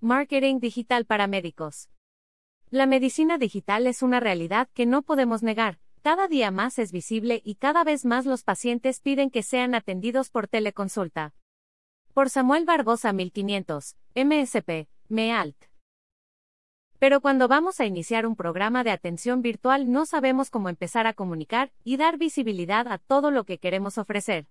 Marketing digital para médicos. La medicina digital es una realidad que no podemos negar. Cada día más es visible y cada vez más los pacientes piden que sean atendidos por teleconsulta. Por Samuel Barbosa 1500, MSP, MEALT. Pero cuando vamos a iniciar un programa de atención virtual no sabemos cómo empezar a comunicar y dar visibilidad a todo lo que queremos ofrecer.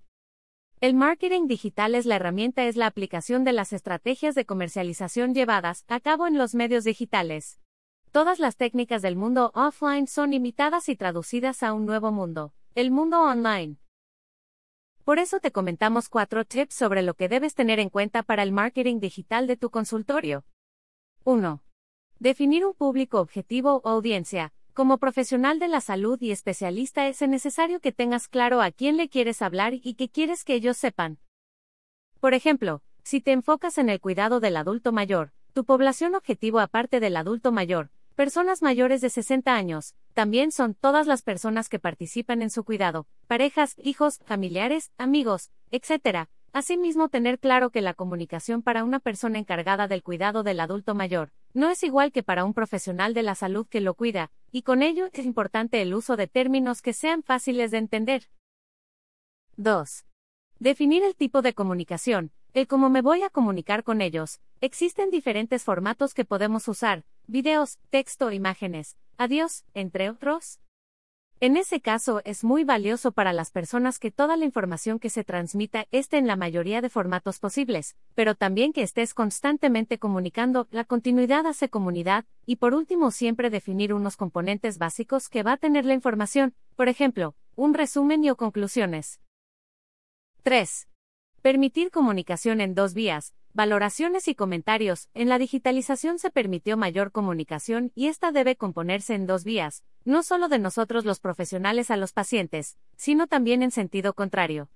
El marketing digital es la herramienta, es la aplicación de las estrategias de comercialización llevadas a cabo en los medios digitales. Todas las técnicas del mundo offline son imitadas y traducidas a un nuevo mundo, el mundo online. Por eso te comentamos cuatro tips sobre lo que debes tener en cuenta para el marketing digital de tu consultorio. 1. Definir un público objetivo o audiencia, como profesional de la salud y especialista es necesario que tengas claro a quién le quieres hablar y qué quieres que ellos sepan. Por ejemplo, si te enfocas en el cuidado del adulto mayor, tu población objetivo aparte del adulto mayor, personas mayores de 60 años, también son todas las personas que participan en su cuidado, parejas, hijos, familiares, amigos, etc., Asimismo, tener claro que la comunicación para una persona encargada del cuidado del adulto mayor no es igual que para un profesional de la salud que lo cuida, y con ello es importante el uso de términos que sean fáciles de entender. 2. Definir el tipo de comunicación, el cómo me voy a comunicar con ellos. Existen diferentes formatos que podemos usar, videos, texto, imágenes, adiós, entre otros. En ese caso, es muy valioso para las personas que toda la información que se transmita esté en la mayoría de formatos posibles, pero también que estés constantemente comunicando, la continuidad hace comunidad, y por último siempre definir unos componentes básicos que va a tener la información, por ejemplo, un resumen y o conclusiones. 3. Permitir comunicación en dos vías, valoraciones y comentarios. En la digitalización se permitió mayor comunicación y esta debe componerse en dos vías, no solo de nosotros los profesionales a los pacientes, sino también en sentido contrario.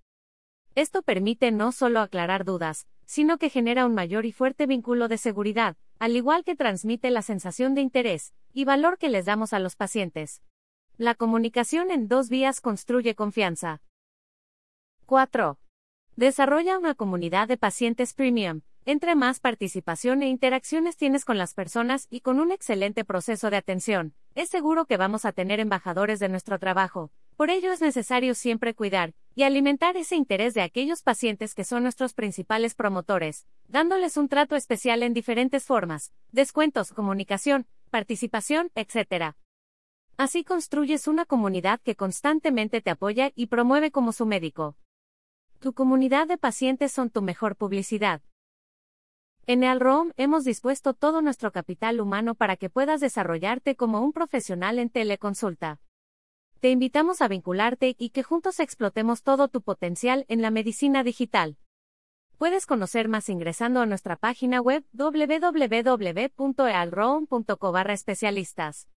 Esto permite no solo aclarar dudas, sino que genera un mayor y fuerte vínculo de seguridad, al igual que transmite la sensación de interés y valor que les damos a los pacientes. La comunicación en dos vías construye confianza. 4. Desarrolla una comunidad de pacientes premium, entre más participación e interacciones tienes con las personas y con un excelente proceso de atención, es seguro que vamos a tener embajadores de nuestro trabajo. Por ello es necesario siempre cuidar y alimentar ese interés de aquellos pacientes que son nuestros principales promotores, dándoles un trato especial en diferentes formas, descuentos, comunicación, participación, etc. Así construyes una comunidad que constantemente te apoya y promueve como su médico. Tu comunidad de pacientes son tu mejor publicidad. En Alrom hemos dispuesto todo nuestro capital humano para que puedas desarrollarte como un profesional en teleconsulta. Te invitamos a vincularte y que juntos explotemos todo tu potencial en la medicina digital. Puedes conocer más ingresando a nuestra página web www.ealrom.co especialistas.